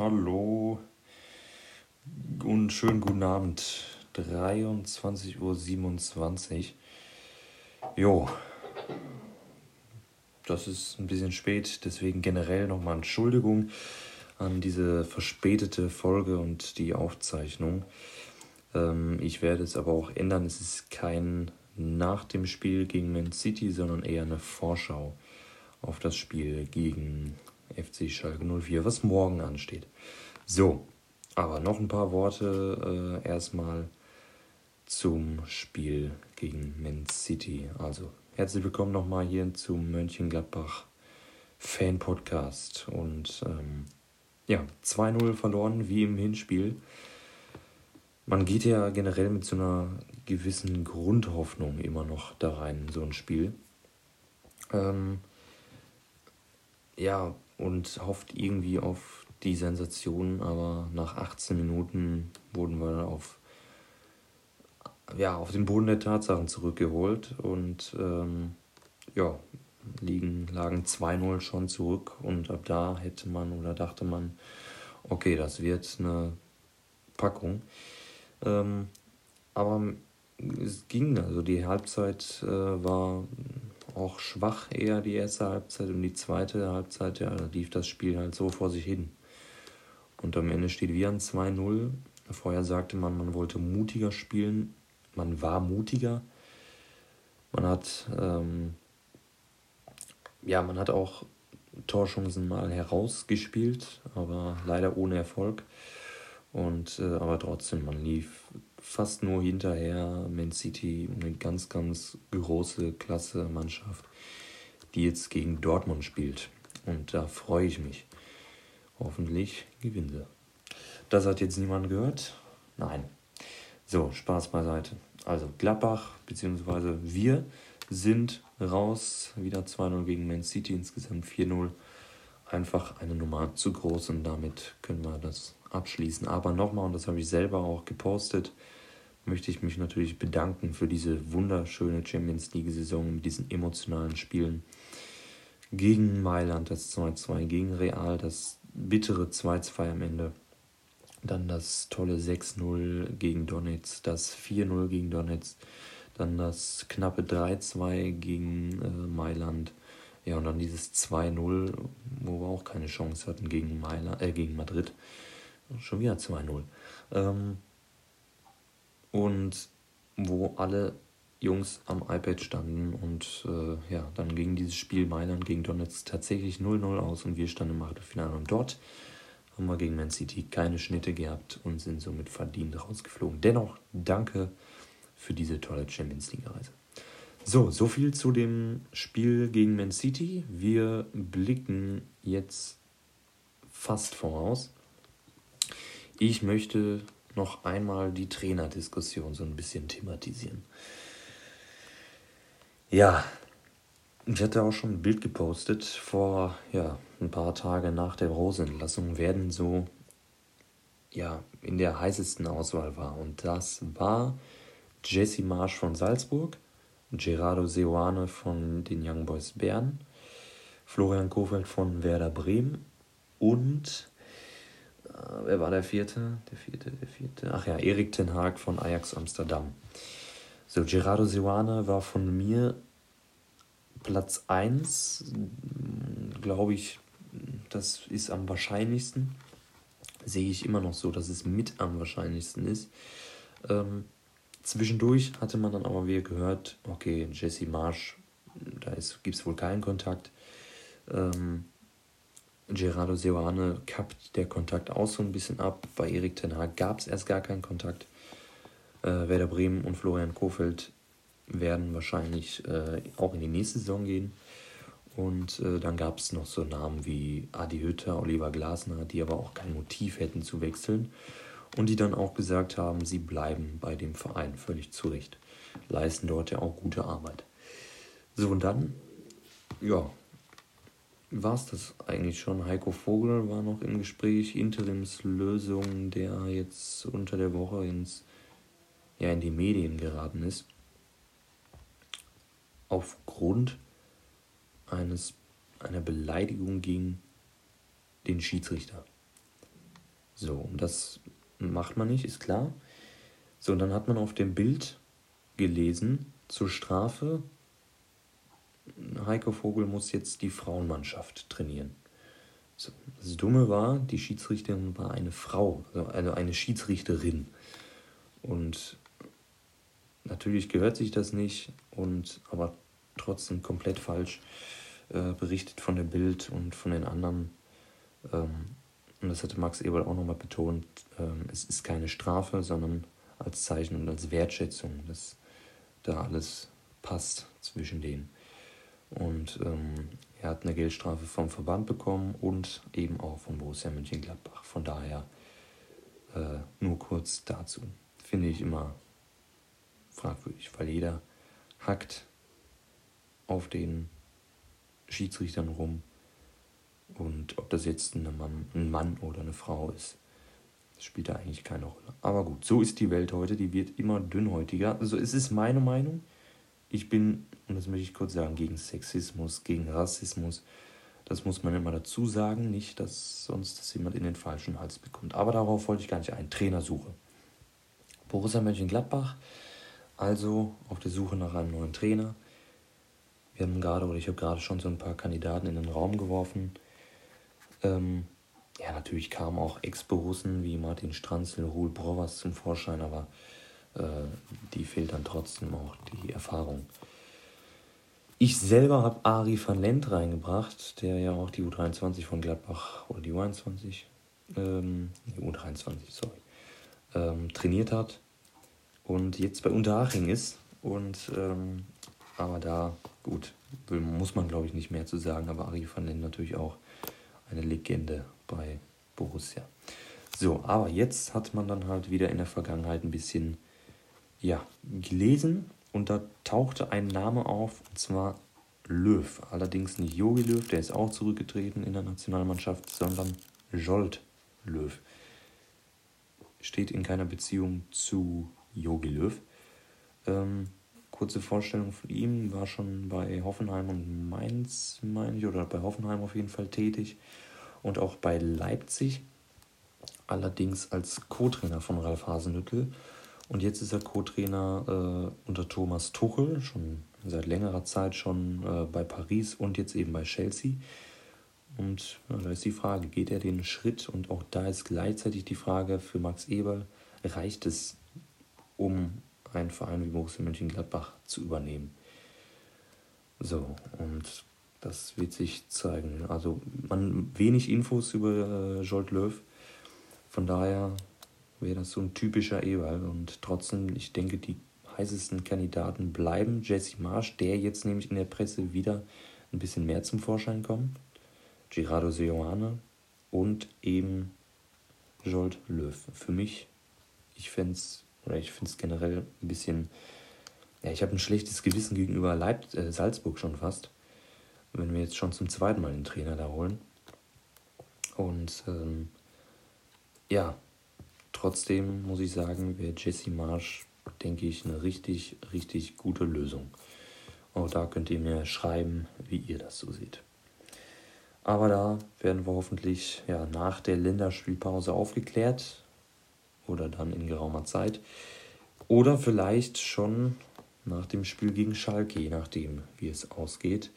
hallo und schönen guten Abend. 23.27 Uhr. Jo, das ist ein bisschen spät, deswegen generell nochmal Entschuldigung an diese verspätete Folge und die Aufzeichnung. Ähm, ich werde es aber auch ändern. Es ist kein nach dem Spiel gegen Man City, sondern eher eine Vorschau auf das Spiel gegen FC Schalke 04, was morgen ansteht. So, aber noch ein paar Worte äh, erstmal zum Spiel gegen Man City. Also herzlich willkommen nochmal hier zum Mönchengladbach Fan Podcast. Und ähm, ja, 2-0 verloren wie im Hinspiel. Man geht ja generell mit so einer gewissen Grundhoffnung immer noch da rein, so ein Spiel. Ähm, ja, und hofft irgendwie auf die Sensation, aber nach 18 Minuten wurden wir auf, ja, auf den Boden der Tatsachen zurückgeholt und ähm, ja, liegen, lagen 2-0 schon zurück und ab da hätte man oder dachte man, okay, das wird eine Packung. Ähm, aber es ging, also die Halbzeit äh, war auch schwach eher die erste Halbzeit und die zweite Halbzeit, ja, da lief das Spiel halt so vor sich hin. Und am Ende steht wieder ein 2-0. Vorher sagte man, man wollte mutiger spielen. Man war mutiger. Man hat, ähm, ja, man hat auch Torchancen mal herausgespielt, aber leider ohne Erfolg. Und äh, aber trotzdem, man lief fast nur hinterher. Man City, eine ganz, ganz große Klasse Mannschaft, die jetzt gegen Dortmund spielt. Und da freue ich mich. Hoffentlich gewinnen sie. Das hat jetzt niemand gehört? Nein. So, Spaß beiseite. Also Gladbach, beziehungsweise wir sind raus. Wieder 2-0 gegen Man City, insgesamt 4-0. Einfach eine Nummer zu groß und damit können wir das abschließen. Aber nochmal, und das habe ich selber auch gepostet, möchte ich mich natürlich bedanken für diese wunderschöne Champions League-Saison mit diesen emotionalen Spielen. Gegen Mailand das 2-2, gegen Real das bittere 2-2 am Ende. Dann das tolle 6-0 gegen Donetsk, das 4-0 gegen Donetsk, dann das knappe 3-2 gegen äh, Mailand. Ja, und dann dieses 2-0, wo wir auch keine Chance hatten gegen, Mailand, äh, gegen Madrid. Schon wieder 2-0. Ähm, und wo alle Jungs am iPad standen und äh, ja, dann ging dieses Spiel Mailand gegen Donetsk tatsächlich 0-0 aus und wir standen im Achtelfinale und dort haben wir gegen Man City keine Schnitte gehabt und sind somit verdient rausgeflogen. Dennoch danke für diese tolle Champions League Reise. So, so viel zu dem Spiel gegen Man City. Wir blicken jetzt fast voraus. Ich möchte noch einmal die Trainerdiskussion so ein bisschen thematisieren. Ja, ich hatte auch schon ein Bild gepostet vor ja, ein paar Tagen nach der Rosenlassung, werden so ja, in der heißesten Auswahl war. Und das war Jesse Marsch von Salzburg, Gerardo Seoane von den Young Boys Bern, Florian Kofeld von Werder Bremen und äh, wer war der vierte? Der vierte, der vierte. Ach ja, Erik Ten Haag von Ajax Amsterdam. So, Gerardo Seoane war von mir Platz 1, glaube ich, das ist am wahrscheinlichsten. Sehe ich immer noch so, dass es mit am wahrscheinlichsten ist. Ähm, zwischendurch hatte man dann aber wieder gehört, okay, Jesse Marsch, da gibt es wohl keinen Kontakt. Ähm, Gerardo Seoane kappt der Kontakt auch so ein bisschen ab. Bei Erik Ten Hag gab es erst gar keinen Kontakt. Äh, Werder Bremen und Florian Kofeld werden wahrscheinlich äh, auch in die nächste Saison gehen. Und äh, dann gab es noch so Namen wie Adi Hütter, Oliver Glasner, die aber auch kein Motiv hätten zu wechseln. Und die dann auch gesagt haben, sie bleiben bei dem Verein völlig zurecht. Leisten dort ja auch gute Arbeit. So, und dann, ja, war es das eigentlich schon. Heiko Vogel war noch im Gespräch, Interimslösung, der jetzt unter der Woche ins, ja, in die Medien geraten ist. Aufgrund eines, einer Beleidigung gegen den Schiedsrichter. So, und das macht man nicht, ist klar. So, und dann hat man auf dem Bild gelesen, zur Strafe, Heiko Vogel muss jetzt die Frauenmannschaft trainieren. So, das Dumme war, die Schiedsrichterin war eine Frau, also eine Schiedsrichterin. Und natürlich gehört sich das nicht, und aber trotzdem komplett falsch äh, berichtet von der Bild und von den anderen. Ähm, das hatte Max Eberl auch nochmal betont, ähm, es ist keine Strafe, sondern als Zeichen und als Wertschätzung, dass da alles passt zwischen denen. Und ähm, er hat eine Geldstrafe vom Verband bekommen und eben auch von Borussia Mönchengladbach. Von daher äh, nur kurz dazu. Finde ich immer fragwürdig, weil jeder hackt auf den Schiedsrichtern rum. Und ob das jetzt ein Mann, ein Mann oder eine Frau ist, spielt da eigentlich keine Rolle. Aber gut, so ist die Welt heute, die wird immer dünnhäutiger. Also es ist meine Meinung. Ich bin, und das möchte ich kurz sagen, gegen Sexismus, gegen Rassismus. Das muss man immer dazu sagen, nicht, dass sonst das jemand in den falschen Hals bekommt. Aber darauf wollte ich gar nicht ein. Trainersuche. Borussia Mönchengladbach, also auf der Suche nach einem neuen Trainer. Wir haben gerade, oder ich habe gerade schon so ein paar Kandidaten in den Raum geworfen. Ähm, ja, natürlich kamen auch Ex-Borussen wie Martin Stranzl, Ruhl Brovers zum Vorschein, aber äh, die fehlt dann trotzdem auch die Erfahrung. Ich selber habe Ari van Lent reingebracht, der ja auch die U23 von Gladbach oder die U21, ähm, die U23, sorry, ähm, trainiert hat und jetzt bei Unterhaching ist. Und ähm, aber da, gut, muss man glaube ich nicht mehr zu sagen, aber Ari van Lent natürlich auch eine Legende bei Borussia. So, aber jetzt hat man dann halt wieder in der Vergangenheit ein bisschen ja, gelesen und da tauchte ein Name auf, und zwar Löw. Allerdings nicht Jogi Löw, der ist auch zurückgetreten in der Nationalmannschaft, sondern Jolt Löw. Steht in keiner Beziehung zu Jogi Löw. Ähm, kurze Vorstellung von ihm, war schon bei Hoffenheim und Mainz, meine ich, oder bei Hoffenheim auf jeden Fall tätig und auch bei Leipzig. Allerdings als Co-Trainer von Ralf Hasenhüttl und jetzt ist er Co-Trainer äh, unter Thomas Tuchel, schon seit längerer Zeit schon äh, bei Paris und jetzt eben bei Chelsea. Und ja, da ist die Frage, geht er den Schritt? Und auch da ist gleichzeitig die Frage für Max Eberl, reicht es, um einen Verein wie Borussia Mönchengladbach zu übernehmen? So, und das wird sich zeigen. Also man wenig Infos über äh, Jolt Löw. Von daher wäre das so ein typischer Ewald. Und trotzdem, ich denke, die heißesten Kandidaten bleiben Jesse Marsch, der jetzt nämlich in der Presse wieder ein bisschen mehr zum Vorschein kommt. Gerardo Seoane und eben Jolt Löw. Für mich, ich fände es, oder ich finde es generell ein bisschen, ja, ich habe ein schlechtes Gewissen gegenüber Leip äh, Salzburg schon fast, wenn wir jetzt schon zum zweiten Mal den Trainer da holen. Und ähm, ja, Trotzdem muss ich sagen, wäre Jesse Marsch, denke ich, eine richtig, richtig gute Lösung. Auch da könnt ihr mir schreiben, wie ihr das so seht. Aber da werden wir hoffentlich ja, nach der Länderspielpause aufgeklärt oder dann in geraumer Zeit. Oder vielleicht schon nach dem Spiel gegen Schalke, je nachdem, wie es ausgeht.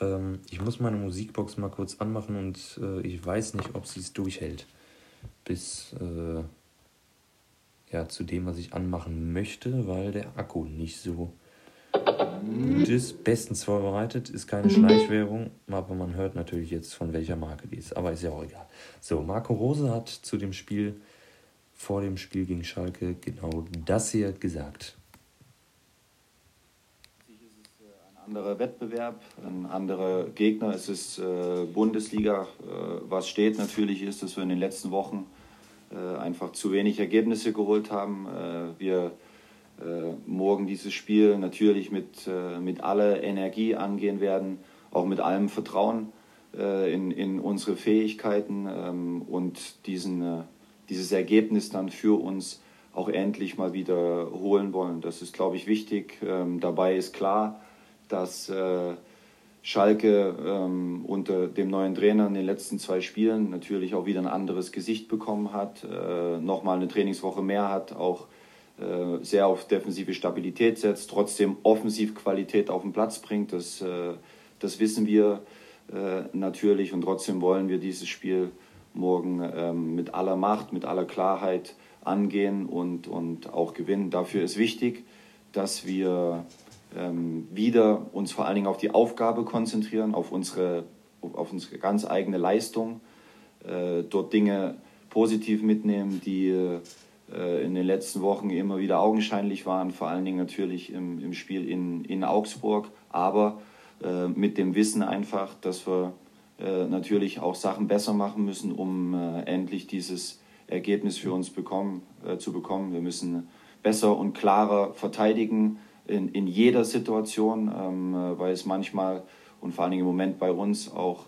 Ähm, ich muss meine Musikbox mal kurz anmachen und äh, ich weiß nicht, ob sie es durchhält bis äh, ja, zu dem, was ich anmachen möchte, weil der Akku nicht so gut ist. Bestens vorbereitet, ist keine Schleichwerbung, aber man hört natürlich jetzt, von welcher Marke die ist. Aber ist ja auch egal. So, Marco Rose hat zu dem Spiel, vor dem Spiel gegen Schalke, genau das hier gesagt. Ein anderer Wettbewerb, ein anderer Gegner. Es ist äh, Bundesliga. Äh, was steht natürlich ist, dass wir in den letzten Wochen äh, einfach zu wenig Ergebnisse geholt haben. Äh, wir äh, morgen dieses Spiel natürlich mit, mit aller Energie angehen werden, auch mit allem Vertrauen in, in unsere Fähigkeiten ähm, und diesen, dieses Ergebnis dann für uns auch endlich mal wieder holen wollen. Das ist, glaube ich, wichtig. Ähm, dabei ist klar, dass Schalke ähm, unter dem neuen Trainer in den letzten zwei Spielen natürlich auch wieder ein anderes Gesicht bekommen hat, äh, nochmal eine Trainingswoche mehr hat, auch äh, sehr auf defensive Stabilität setzt, trotzdem Offensivqualität auf den Platz bringt. Das, äh, das wissen wir äh, natürlich und trotzdem wollen wir dieses Spiel morgen ähm, mit aller Macht, mit aller Klarheit angehen und, und auch gewinnen. Dafür ist wichtig, dass wir ähm, wieder uns vor allen Dingen auf die Aufgabe konzentrieren, auf unsere, auf unsere ganz eigene Leistung, äh, dort Dinge positiv mitnehmen, die äh, in den letzten Wochen immer wieder augenscheinlich waren, vor allen Dingen natürlich im, im Spiel in, in Augsburg, aber äh, mit dem Wissen einfach, dass wir natürlich auch Sachen besser machen müssen, um äh, endlich dieses Ergebnis für uns bekommen, äh, zu bekommen. Wir müssen besser und klarer verteidigen in, in jeder Situation, ähm, äh, weil es manchmal und vor allen Dingen im Moment bei uns auch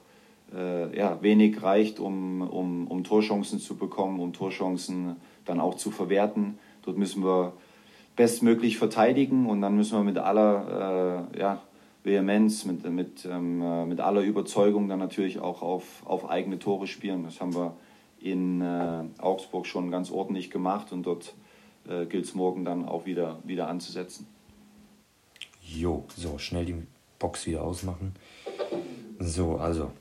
äh, ja, wenig reicht, um, um, um Torchancen zu bekommen, um Torchancen dann auch zu verwerten. Dort müssen wir bestmöglich verteidigen und dann müssen wir mit aller äh, ja, Vehemenz, mit, mit, ähm, äh, mit aller Überzeugung dann natürlich auch auf, auf eigene Tore spielen. Das haben wir in äh, Augsburg schon ganz ordentlich gemacht und dort äh, gilt es morgen dann auch wieder, wieder anzusetzen. Jo, so, schnell die Box wieder ausmachen. So, also,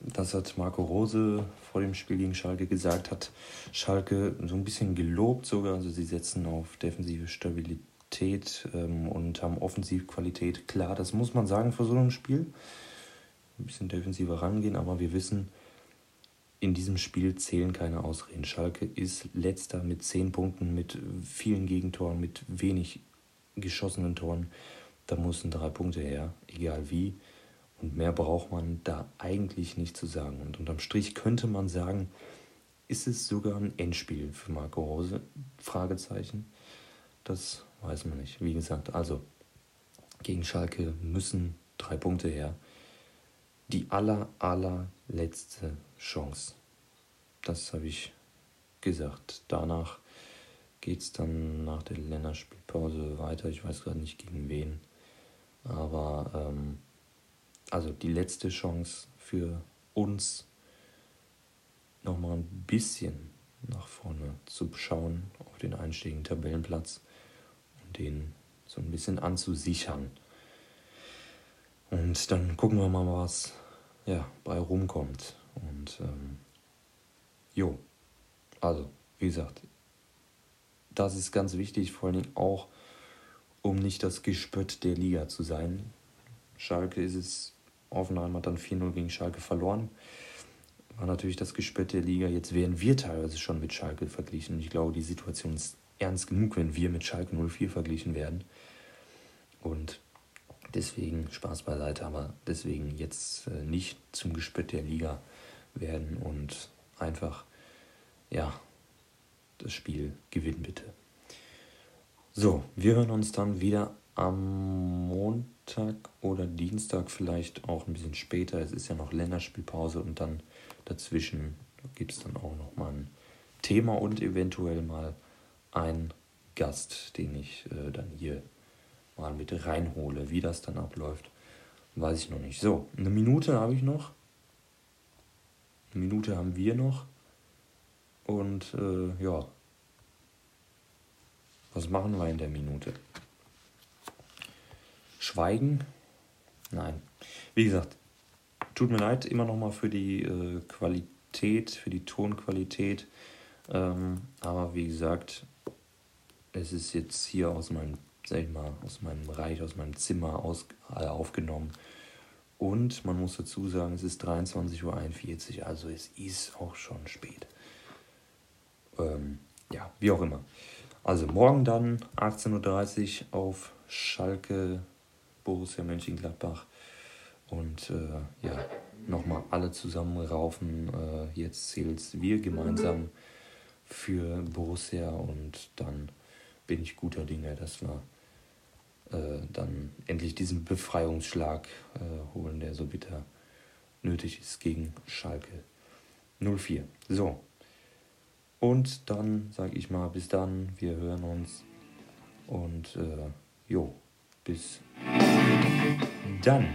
das hat Marco Rose vor dem Spiel gegen Schalke gesagt, hat Schalke so ein bisschen gelobt sogar. Also sie setzen auf defensive Stabilität ähm, und haben Offensivqualität. Klar, das muss man sagen für so ein Spiel. Ein bisschen defensiver rangehen, aber wir wissen, in diesem Spiel zählen keine Ausreden. Schalke ist letzter mit zehn Punkten, mit vielen Gegentoren, mit wenig geschossenen Toren. Da mussten drei Punkte her, egal wie. Und mehr braucht man da eigentlich nicht zu sagen. Und unterm Strich könnte man sagen, ist es sogar ein Endspiel für Marco Rose? Fragezeichen. Das weiß man nicht. Wie gesagt, also gegen Schalke müssen drei Punkte her. Die aller, allerletzte Chance. Das habe ich gesagt. Danach geht es dann nach der Länderspielpause weiter. Ich weiß gerade nicht gegen wen. Aber ähm, also die letzte Chance für uns nochmal ein bisschen nach vorne zu schauen auf den einstiegen Tabellenplatz den so ein bisschen anzusichern. Und dann gucken wir mal, was ja, bei rumkommt. Und ähm, jo, also wie gesagt, das ist ganz wichtig, vor allen Dingen auch um nicht das Gespött der Liga zu sein. Schalke ist es, Offenheim hat dann 4-0 gegen Schalke verloren. War natürlich das Gespött der Liga. Jetzt werden wir teilweise schon mit Schalke verglichen. Ich glaube, die Situation ist ernst genug, wenn wir mit Schalke 04 verglichen werden. Und deswegen, Spaß beiseite, aber deswegen jetzt äh, nicht zum Gespött der Liga werden und einfach, ja, das Spiel gewinnen bitte. So, wir hören uns dann wieder am Montag oder Dienstag, vielleicht auch ein bisschen später. Es ist ja noch Länderspielpause und dann dazwischen gibt es dann auch noch mal ein Thema und eventuell mal einen Gast, den ich äh, dann hier mal mit reinhole. Wie das dann abläuft, weiß ich noch nicht. So, eine Minute habe ich noch. Eine Minute haben wir noch. Und äh, ja, was machen wir in der Minute? Schweigen? Nein. Wie gesagt, tut mir leid immer noch mal für die äh, Qualität, für die Tonqualität. Ähm, aber wie gesagt, es ist jetzt hier aus meinem, sag ich mal, aus meinem Bereich, aus meinem Zimmer aus, äh, aufgenommen. Und man muss dazu sagen, es ist 23.41 Uhr, also es ist auch schon spät. Ähm, ja, wie auch immer. Also morgen dann 18.30 Uhr auf Schalke, Borussia Mönchengladbach. Und äh, ja, nochmal alle zusammen raufen. Äh, jetzt zählt wir gemeinsam für Borussia und dann bin ich guter Dinge, dass wir äh, dann endlich diesen Befreiungsschlag äh, holen, der so bitter nötig ist gegen Schalke 04. So, und dann sage ich mal, bis dann, wir hören uns. Und äh, jo, bis dann.